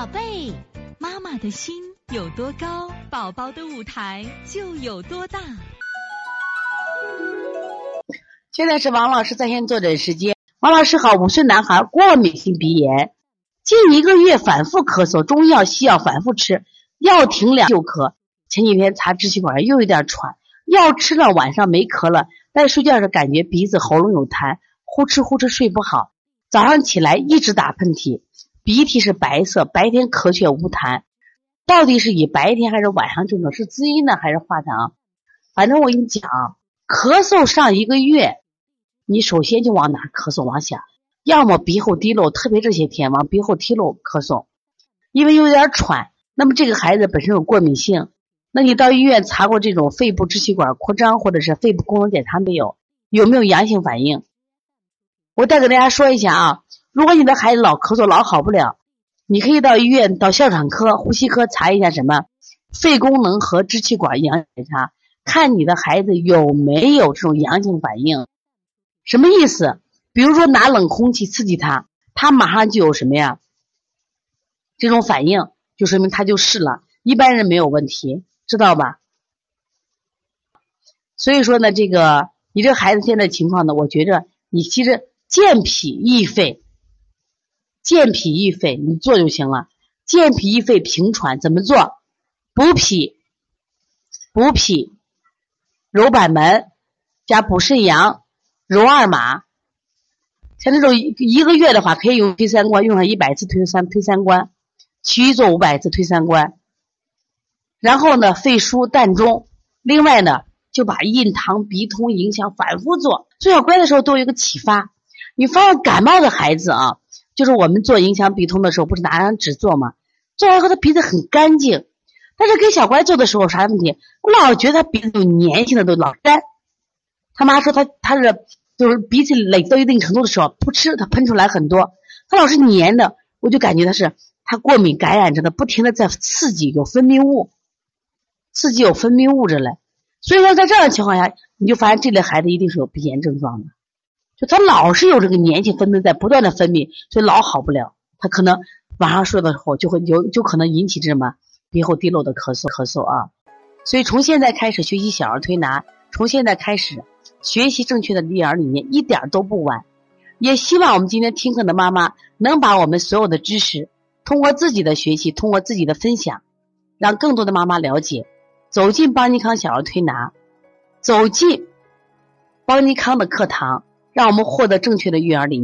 宝贝，妈妈的心有多高，宝宝的舞台就有多大。现在是王老师在线坐诊时间。王老师好，五岁男孩过敏性鼻炎，近一个月反复咳嗽，中药西药反复吃，药停两就咳。前几天查支气管又有点喘，药吃了晚上没咳了，但睡觉时感觉鼻子喉咙有痰，呼哧呼哧睡不好，早上起来一直打喷嚏。鼻涕是白色，白天咳却无痰，到底是以白天还是晚上症状？是滋阴呢还是化痰？反正我跟你讲，咳嗽上一个月，你首先就往哪咳嗽？往下，要么鼻后滴漏，特别这些天往鼻后滴漏咳嗽，因为有点喘。那么这个孩子本身有过敏性，那你到医院查过这种肺部支气管扩张或者是肺部功能检查没有？有没有阳性反应？我再给大家说一下啊。如果你的孩子老咳嗽老好不了，你可以到医院到哮喘科、呼吸科查一下什么肺功能和支气管阳检查，看你的孩子有没有这种阳性反应。什么意思？比如说拿冷空气刺激他，他马上就有什么呀？这种反应就说明他就是了。一般人没有问题，知道吧？所以说呢，这个你这孩子现在情况呢，我觉着你其实健脾益肺。健脾益肺，你做就行了。健脾益肺平喘怎么做？补脾，补脾，揉板门，加补肾阳，揉二马。像这种一个月的话，可以用推三关，用上一百次推三推三关，其余做五百次推三关。然后呢，肺疏膻中。另外呢，就把印堂、鼻通、影响反复做。做小乖的时候都有一个启发。你发现感冒的孩子啊。就是我们做影响鼻通的时候，不是拿张纸做吗？做完后他鼻子很干净，但是给小乖做的时候啥问题？我老觉得他鼻子有粘性的都老干。他妈说他他是就是鼻涕累到一定程度的时候，噗嗤他喷出来很多，他老是粘的，我就感觉他是他过敏感染着的，不停的在刺激有分泌物，刺激有分泌物质嘞。所以说在这样的情况下，你就发现这类孩子一定是有鼻炎症状的。就他老是有这个粘性分泌在不断的分泌，所以老好不了。他可能晚上睡的时候就会有，就可能引起这什么鼻后滴漏的咳嗽咳嗽啊。所以从现在开始学习小儿推拿，从现在开始学习正确的育儿理念一点都不晚。也希望我们今天听课的妈妈能把我们所有的知识通过自己的学习，通过自己的分享，让更多的妈妈了解，走进邦尼康小儿推拿，走进邦尼康的课堂。让我们获得正确的育儿理念。